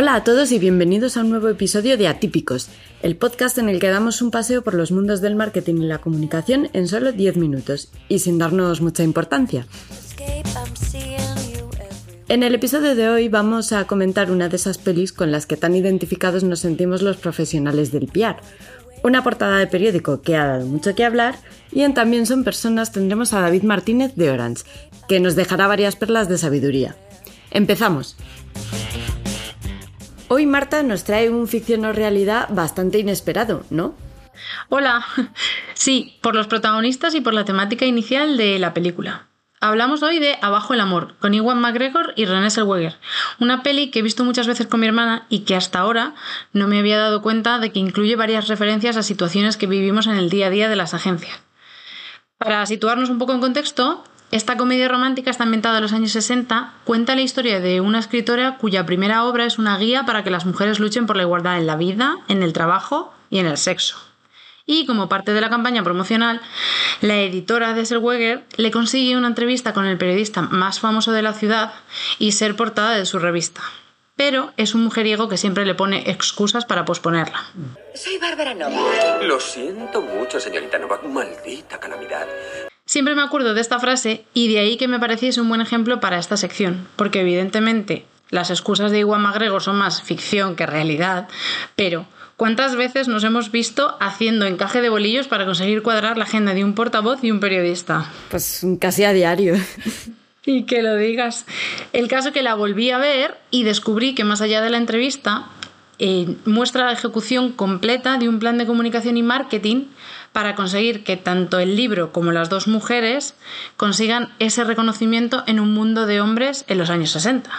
Hola a todos y bienvenidos a un nuevo episodio de Atípicos, el podcast en el que damos un paseo por los mundos del marketing y la comunicación en solo 10 minutos y sin darnos mucha importancia. En el episodio de hoy vamos a comentar una de esas pelis con las que tan identificados nos sentimos los profesionales del PR. Una portada de periódico que ha dado mucho que hablar y en También son personas tendremos a David Martínez de Orange, que nos dejará varias perlas de sabiduría. Empezamos. Hoy Marta nos trae un ficción o realidad bastante inesperado, ¿no? Hola, sí, por los protagonistas y por la temática inicial de la película. Hablamos hoy de Abajo el amor, con Iwan McGregor y René Zellweger, una peli que he visto muchas veces con mi hermana y que hasta ahora no me había dado cuenta de que incluye varias referencias a situaciones que vivimos en el día a día de las agencias. Para situarnos un poco en contexto, esta comedia romántica está ambientada en los años 60, cuenta la historia de una escritora cuya primera obra es una guía para que las mujeres luchen por la igualdad en la vida, en el trabajo y en el sexo. Y como parte de la campaña promocional, la editora de Selweger le consigue una entrevista con el periodista más famoso de la ciudad y ser portada de su revista. Pero es un mujeriego que siempre le pone excusas para posponerla. Soy Bárbara Novak. Lo siento mucho, señorita Novak. Maldita calamidad. Siempre me acuerdo de esta frase y de ahí que me pareciese un buen ejemplo para esta sección, porque evidentemente las excusas de Iwan McGregor son más ficción que realidad, pero ¿cuántas veces nos hemos visto haciendo encaje de bolillos para conseguir cuadrar la agenda de un portavoz y un periodista? Pues casi a diario. Y que lo digas. El caso que la volví a ver y descubrí que más allá de la entrevista, eh, muestra la ejecución completa de un plan de comunicación y marketing para conseguir que tanto el libro como las dos mujeres consigan ese reconocimiento en un mundo de hombres en los años 60.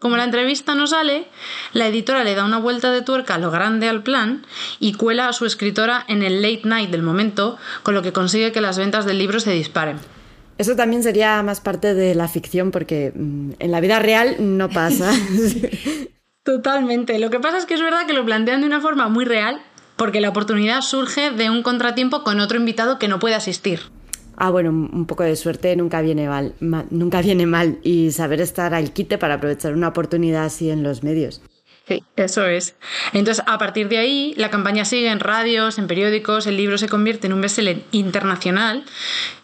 Como la entrevista no sale, la editora le da una vuelta de tuerca a lo grande al plan y cuela a su escritora en el late night del momento, con lo que consigue que las ventas del libro se disparen. Eso también sería más parte de la ficción porque mm, en la vida real no pasa. Totalmente. Lo que pasa es que es verdad que lo plantean de una forma muy real porque la oportunidad surge de un contratiempo con otro invitado que no puede asistir. Ah, bueno, un poco de suerte nunca viene mal, nunca viene mal y saber estar al quite para aprovechar una oportunidad así en los medios. Sí, eso es. Entonces, a partir de ahí, la campaña sigue en radios, en periódicos, el libro se convierte en un bestseller internacional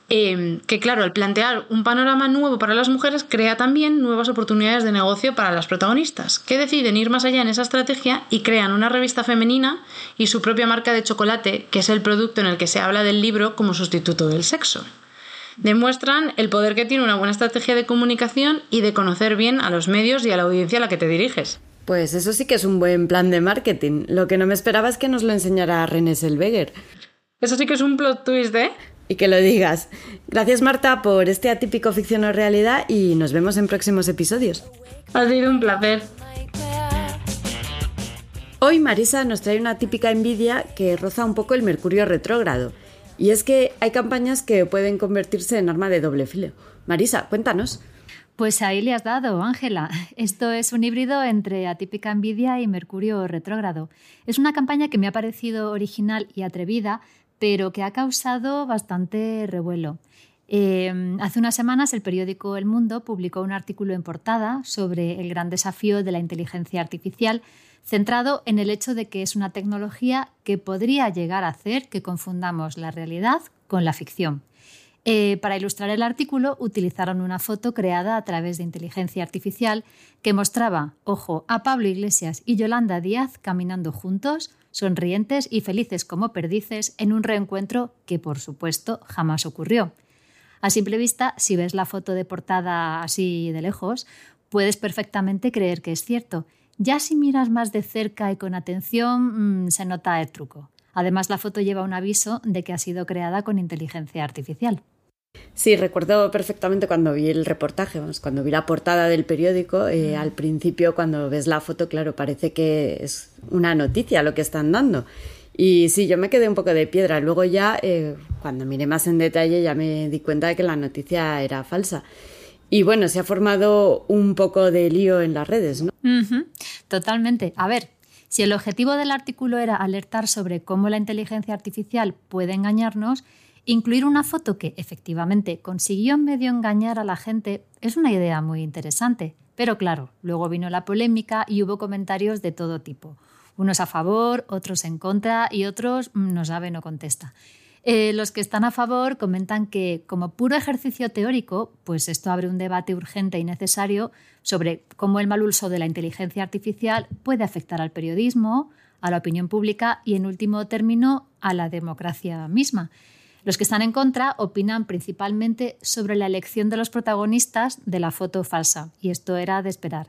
Em, que claro, al plantear un panorama nuevo para las mujeres crea también nuevas oportunidades de negocio para las protagonistas, que deciden ir más allá en esa estrategia y crean una revista femenina y su propia marca de chocolate, que es el producto en el que se habla del libro como sustituto del sexo. Demuestran el poder que tiene una buena estrategia de comunicación y de conocer bien a los medios y a la audiencia a la que te diriges. Pues eso sí que es un buen plan de marketing. Lo que no me esperaba es que nos lo enseñara René Selweger. Eso sí que es un plot twist, ¿eh? y que lo digas. Gracias Marta por este atípico ficción o realidad y nos vemos en próximos episodios. Ha sido un placer. Hoy Marisa nos trae una típica envidia que roza un poco el mercurio retrógrado. Y es que hay campañas que pueden convertirse en arma de doble filo. Marisa, cuéntanos. Pues ahí le has dado, Ángela. Esto es un híbrido entre atípica envidia y mercurio retrógrado. Es una campaña que me ha parecido original y atrevida, pero que ha causado bastante revuelo. Em, hace unas semanas el periódico El Mundo publicó un artículo en portada sobre el gran desafío de la inteligencia artificial, centrado en el hecho de que es una tecnología que podría llegar a hacer que confundamos la realidad con la ficción. Eh, para ilustrar el artículo utilizaron una foto creada a través de inteligencia artificial que mostraba, ojo, a Pablo Iglesias y Yolanda Díaz caminando juntos, sonrientes y felices como perdices en un reencuentro que, por supuesto, jamás ocurrió. A simple vista, si ves la foto de portada así de lejos, puedes perfectamente creer que es cierto. Ya si miras más de cerca y con atención, mm, se nota el truco. Además, la foto lleva un aviso de que ha sido creada con inteligencia artificial. Sí, recuerdo perfectamente cuando vi el reportaje, cuando vi la portada del periódico, eh, al principio cuando ves la foto, claro, parece que es una noticia lo que están dando. Y sí, yo me quedé un poco de piedra. Luego ya, eh, cuando miré más en detalle, ya me di cuenta de que la noticia era falsa. Y bueno, se ha formado un poco de lío en las redes, ¿no? Totalmente. A ver, si el objetivo del artículo era alertar sobre cómo la inteligencia artificial puede engañarnos, Incluir una foto que efectivamente consiguió medio engañar a la gente es una idea muy interesante, pero claro, luego vino la polémica y hubo comentarios de todo tipo. Unos a favor, otros en contra y otros mm, no sabe, no contesta. Eh, los que están a favor comentan que, como puro ejercicio teórico, pues esto abre un debate urgente y necesario sobre cómo el mal uso de la inteligencia artificial puede afectar al periodismo, a la opinión pública y, en último término, a la democracia misma. Los que están en contra opinan principalmente sobre la elección de los protagonistas de la foto falsa, y esto era de esperar.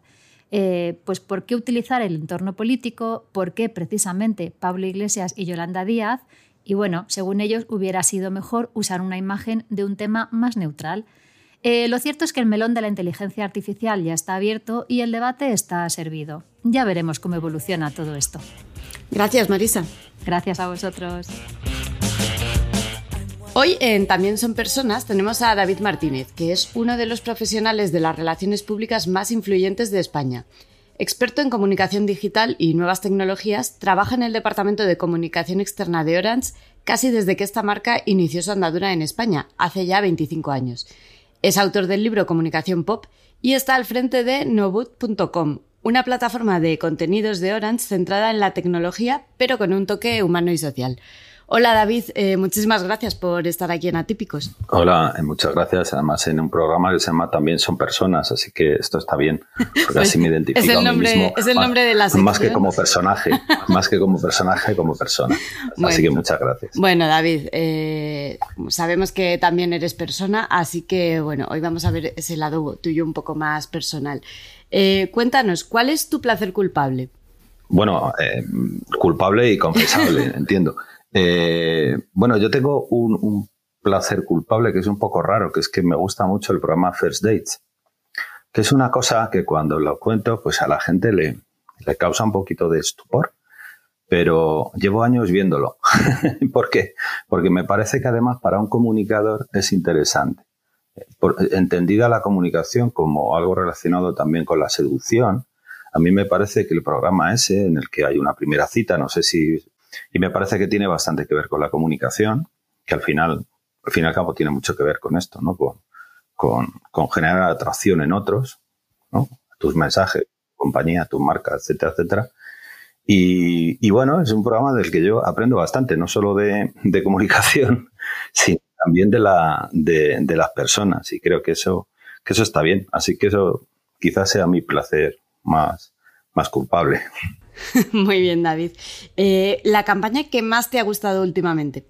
Eh, pues ¿por qué utilizar el entorno político? ¿Por qué precisamente Pablo Iglesias y Yolanda Díaz? Y bueno, según ellos hubiera sido mejor usar una imagen de un tema más neutral. Eh, lo cierto es que el melón de la inteligencia artificial ya está abierto y el debate está servido. Ya veremos cómo evoluciona todo esto. Gracias, Marisa. Gracias a vosotros. Hoy en También son personas tenemos a David Martínez, que es uno de los profesionales de las relaciones públicas más influyentes de España. Experto en comunicación digital y nuevas tecnologías, trabaja en el Departamento de Comunicación Externa de Orange casi desde que esta marca inició su andadura en España, hace ya 25 años. Es autor del libro Comunicación Pop y está al frente de Noboot.com, una plataforma de contenidos de Orange centrada en la tecnología, pero con un toque humano y social. Hola David, eh, muchísimas gracias por estar aquí en Atípicos. Hola, eh, muchas gracias. Además, en un programa que se llama También son personas, así que esto está bien, porque así me identifico es el nombre, a mí mismo. Es el nombre de la sección. Más que como personaje, más que como personaje, como persona. Así que muchas gracias. Bueno, David, eh, sabemos que también eres persona, así que bueno, hoy vamos a ver ese lado tuyo un poco más personal. cuéntanos, ¿cuál es tu placer culpable? Bueno, culpable y confesable, entiendo. Eh, bueno, yo tengo un, placer culpable que es un poco raro, que es que me gusta mucho el programa First Dates, que es una cosa que cuando lo cuento, pues a la gente le, le causa un poquito de estupor, pero llevo años viéndolo. ¿Por qué? Porque me parece que además para un comunicador es interesante. entendida la comunicación como algo relacionado también con la seducción, a mí me parece que el programa ese, en el que hay una primera cita, no sé si y me parece que tiene bastante que ver con la comunicación, que al final, al fin y al cabo, tiene mucho que ver con esto, ¿no? Con, con, generar atracción en otros. Tus mensajes, compañía, tu marca, etcétera, etcétera. Y, bueno, es un programa del que yo aprendo bastante, no solo de, comunicación, sino también de, la, de, las personas. Y creo que eso, que eso está bien. Así que eso quizás sea mi placer más, más culpable. Muy bien, David. Eh, ¿La campaña que más te ha gustado últimamente?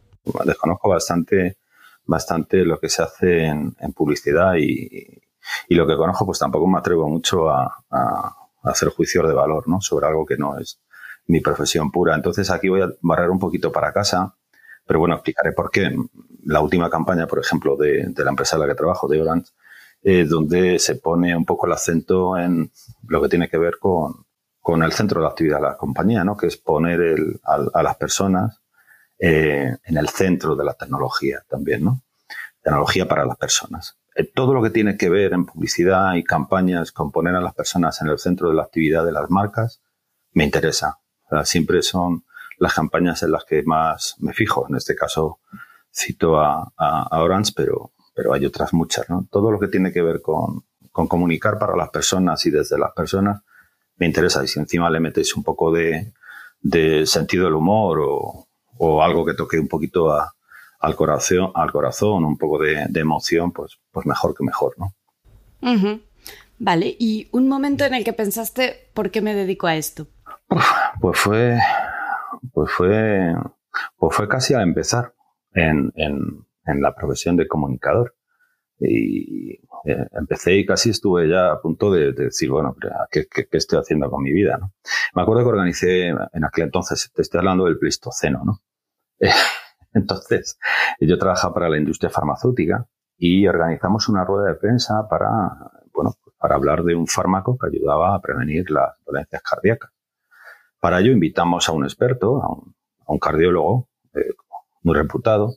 Desconozco bastante, bastante lo que se hace en, publicidad y, lo que conozco, pues tampoco me atrevo mucho a, hacer juicios de valor ¿no? sobre algo que no es mi profesión pura. Entonces aquí voy a barrer un poquito para casa, pero bueno, explicaré por qué. La última campaña, por ejemplo, de, la empresa en la que trabajo, de Orange, eh, donde se pone un poco el acento en lo que tiene que ver con, con el centro de la actividad de la compañía, ¿no? que es poner el, a, las personas eh, en el centro de la tecnología también, ¿no? Tecnología para las personas. Eh, todo lo que tiene que ver en publicidad y campañas con poner a las personas en el centro de la actividad de las marcas me interesa. siempre son las campañas en las que más me fijo. En este caso cito a, a, Orange, pero, pero hay otras muchas. ¿no? Todo lo que tiene que ver con, con comunicar para las personas y desde las personas me interesa. Y si encima le metes un poco de, sentido del humor o, algo que toque un poquito al corazón, al corazón, un poco de, emoción, pues, pues mejor que mejor, ¿no? Vale, y un momento en el que pensaste, ¿por qué me dedico a esto? Pues fue, pues fue, pues fue casi a empezar en, en la profesión de comunicador. Y eh, empecé y casi estuve ya a punto de, decir, bueno, ¿qué, ¿qué, estoy haciendo con mi vida? ¿no? Me acuerdo que organicé en aquel entonces, te estoy hablando del Pleistoceno, ¿no? entonces, yo trabajaba para la industria farmacéutica y organizamos una rueda de prensa para, bueno, para hablar de un fármaco que ayudaba a prevenir las dolencias cardíacas. Para ello invitamos a un experto, a un, a un cardiólogo eh, muy reputado,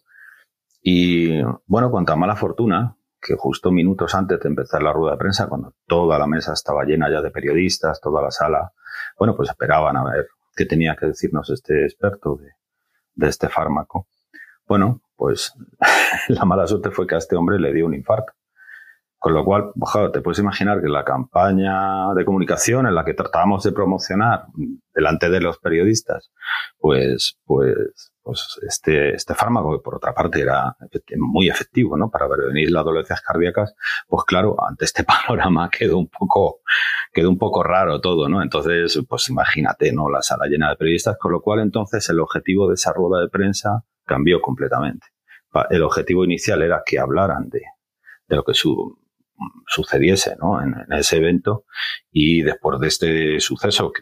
y bueno, con tan mala fortuna, que justo minutos antes de empezar la rueda de prensa, cuando toda la mesa estaba llena ya de periodistas, toda la sala, bueno, pues esperaban a ver qué tenía que decirnos este experto de, este fármaco. Bueno, pues la mala suerte fue que a este hombre le dio un infarto. Con lo cual, te puedes imaginar que la campaña de comunicación en la que tratábamos de promocionar delante de los periodistas, pues, pues, pues este, este fármaco, que por otra parte era muy efectivo, ¿no? Para prevenir las dolencias cardíacas, pues claro, ante este panorama quedó un poco, quedó un poco raro todo, ¿no? Entonces, pues imagínate, ¿no? La sala llena de periodistas, con lo cual entonces el objetivo de esa rueda de prensa cambió completamente. El objetivo inicial era que hablaran de, de lo que su, sucediese ¿no? en, ese evento y después de este suceso,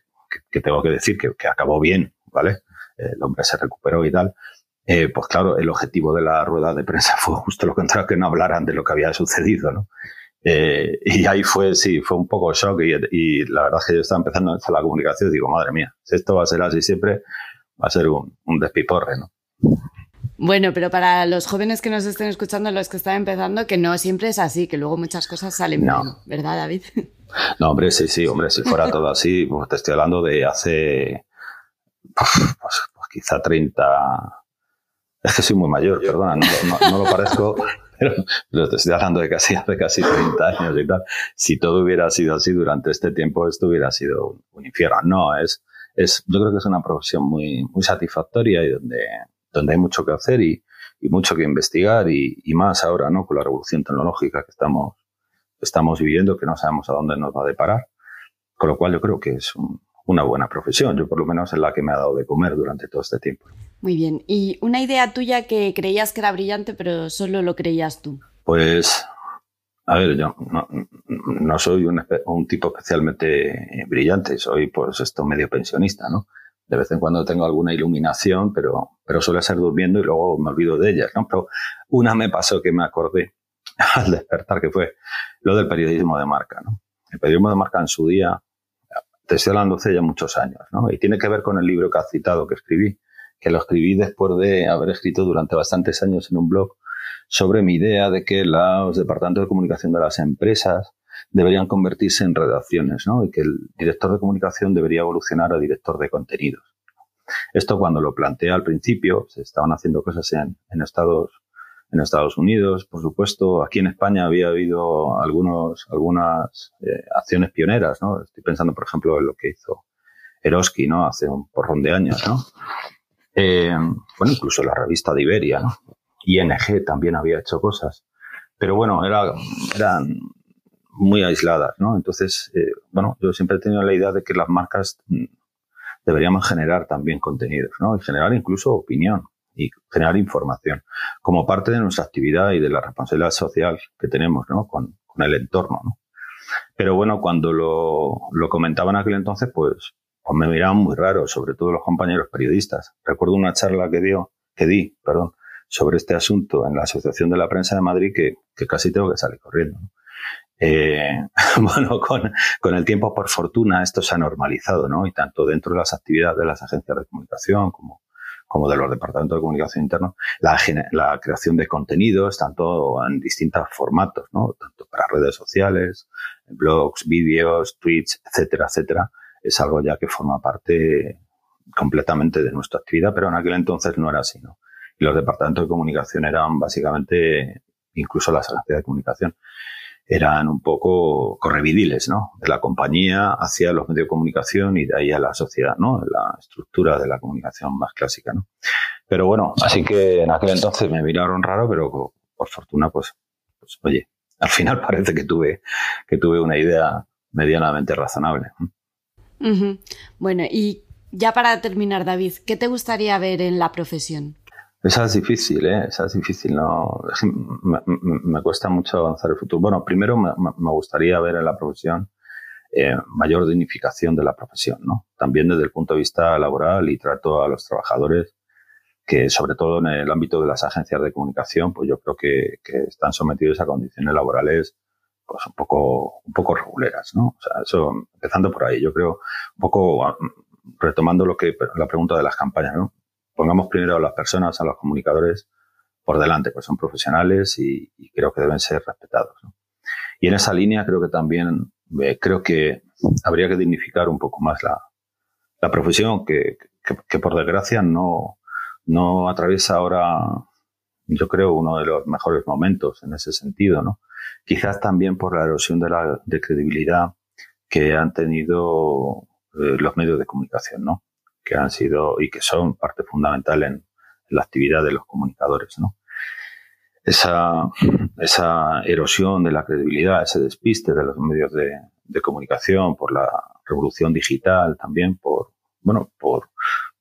que, tengo que decir que, acabó bien, ¿vale? El hombre se recuperó y tal. Eh, pues claro, el objetivo de la rueda de prensa fue justo lo contrario, que no hablaran de lo que había sucedido, ¿no? Eh, y ahí fue, sí, fue un poco shock y, la verdad es que yo estaba empezando a la comunicación y digo, madre mía, si esto va a ser así siempre, va a ser un, un despiporre, ¿no? Bueno, pero para los jóvenes que nos estén escuchando, los que están empezando, que no siempre es así, que luego muchas cosas salen no. bien, ¿verdad, David? No, hombre, sí, sí, hombre, si fuera todo así, pues te estoy hablando de hace, pues, pues quizá 30, es que soy muy mayor, perdona, no, lo parezco, pero, te estoy hablando de casi hace casi 30 años y tal. Si todo hubiera sido así durante este tiempo, esto hubiera sido un infierno. No, es, es, yo creo que es una profesión muy, muy satisfactoria y donde, donde hay mucho que hacer y, mucho que investigar y, más ahora, ¿no? Con la revolución tecnológica que estamos, estamos viviendo, que no sabemos a dónde nos va a deparar. Con lo cual yo creo que es una buena profesión. Yo por lo menos es la que me ha dado de comer durante todo este tiempo. Muy bien. ¿Y una idea tuya que creías que era brillante, pero solo lo creías tú? Pues, a ver, yo no, soy un, un, tipo especialmente brillante, soy pues esto medio pensionista, ¿no? De vez en cuando tengo alguna iluminación, pero, pero suele ser durmiendo y luego me olvido de ellas, ¿no? Pero una me pasó que me acordé al despertar, que fue lo del periodismo de marca, ¿no? El periodismo de marca en su día, te estoy hablando hace ya muchos años, ¿no? Y tiene que ver con el libro que has citado, que escribí, que lo escribí después de haber escrito durante bastantes años en un blog sobre mi idea de que los departamentos de comunicación de las empresas deberían convertirse en redacciones, ¿no? Y que el director de comunicación debería evolucionar a director de contenidos. Esto cuando lo planteé al principio, se estaban haciendo cosas en, Estados en Estados Unidos, por supuesto. Aquí en España había habido algunos, algunas eh, acciones pioneras, ¿no? Estoy pensando, por ejemplo, en lo que hizo Eroski, ¿no? Hace un porrón de años, ¿no? Eh, bueno, incluso la revista de Iberia, ¿no? ING también había hecho cosas. Pero bueno, era, eran muy aisladas, ¿no? Entonces, eh, bueno, yo siempre he tenido la idea de que las marcas mm, deberíamos generar también contenidos, ¿no? Y generar incluso opinión y generar información como parte de nuestra actividad y de la responsabilidad social que tenemos, ¿no? Con, el entorno, ¿no? Pero bueno, cuando lo, lo comentaba en aquel entonces, pues, pues me miraban muy raro, sobre todo los compañeros periodistas. Recuerdo una charla que dio, que di, perdón, sobre este asunto en la Asociación de la Prensa de Madrid que, que casi tengo que salir corriendo. ¿no? Eh, bueno, con, con, el tiempo, por fortuna, esto se ha normalizado, ¿no? Y tanto dentro de las actividades de las agencias de comunicación como, como de los departamentos de comunicación internos, la, la creación de contenidos, tanto en distintos formatos, ¿no? Tanto para redes sociales, blogs, vídeos, tweets, etcétera, etcétera, es algo ya que forma parte completamente de nuestra actividad, pero en aquel entonces no era así, ¿no? Y los departamentos de comunicación eran básicamente, incluso las agencias de comunicación, eran un poco correvidiles, ¿no? De la compañía hacia los medios de comunicación y de ahí a la sociedad, ¿no? La estructura de la comunicación más clásica, ¿no? Pero bueno, así que en aquel entonces me miraron raro, pero por fortuna, pues, pues oye, al final parece que tuve, que tuve una idea medianamente razonable. Bueno, y ya para terminar, David, ¿qué te gustaría ver en la profesión? Esa es difícil, ¿eh? Esa es difícil. No, me, cuesta mucho avanzar el futuro. Bueno, primero me, gustaría ver en la profesión eh, mayor dignificación de la profesión, ¿no? También desde el punto de vista laboral y trato a los trabajadores que, sobre todo en el ámbito de las agencias de comunicación, pues yo creo que, que están sometidos a condiciones laborales pues un poco, un poco reguleras, ¿no? O sea, eso, empezando por ahí, yo creo, un poco retomando lo que, la pregunta de las campañas, ¿no? Pongamos primero a las personas, a los comunicadores por delante, pues son profesionales y, creo que deben ser respetados. Y en esa línea creo que también eh, creo que habría que dignificar un poco más la, profesión que, por desgracia no, no atraviesa ahora yo creo, uno de los mejores momentos en ese sentido, ¿no? Quizás también por la erosión de la de credibilidad que han tenido eh, los medios de comunicación, ¿no? Que han sido y que son parte fundamental en, la actividad de los comunicadores, ¿no? Esa, esa erosión de la credibilidad, ese despiste de los medios de, comunicación por la revolución digital, también por, bueno, por,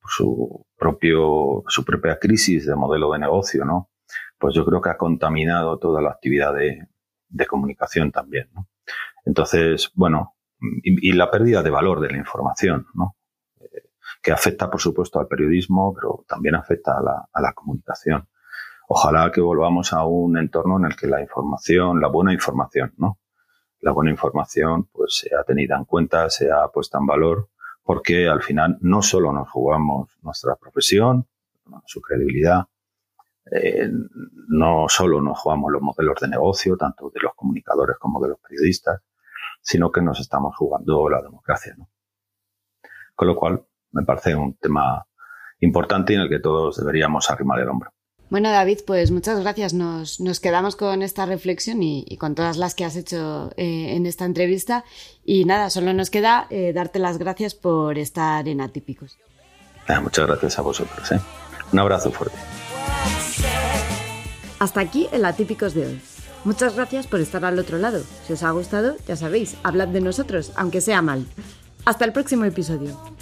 su propio, su propia crisis de modelo de negocio, ¿no? Pues yo creo que ha contaminado toda la actividad de, de comunicación también, ¿no? Entonces, bueno, y, la pérdida de valor de la información, ¿no? Que afecta, por supuesto, al periodismo, pero también afecta a la, a la comunicación. Ojalá que volvamos a un entorno en el que la información, la buena información, ¿no? La buena información, pues, sea tenida en cuenta, sea puesta en valor, porque al final no solo nos jugamos nuestra profesión, su credibilidad, eh, no solo nos jugamos los modelos de negocio, tanto de los comunicadores como de los periodistas, sino que nos estamos jugando la democracia. ¿no? Con lo cual, me parece un tema importante en el que todos deberíamos arrimar el hombro. Bueno, David, pues muchas gracias. Nos, quedamos con esta reflexión y, con todas las que has hecho eh, en esta entrevista. Y nada, solo nos queda eh, darte las gracias por estar en Atípicos. muchas gracias a vosotros. ¿eh? Un abrazo fuerte. Hasta aquí el Atípicos de hoy. Muchas gracias por estar al otro lado. Si os ha gustado, ya sabéis, hablad de nosotros, aunque sea mal. Hasta el próximo episodio.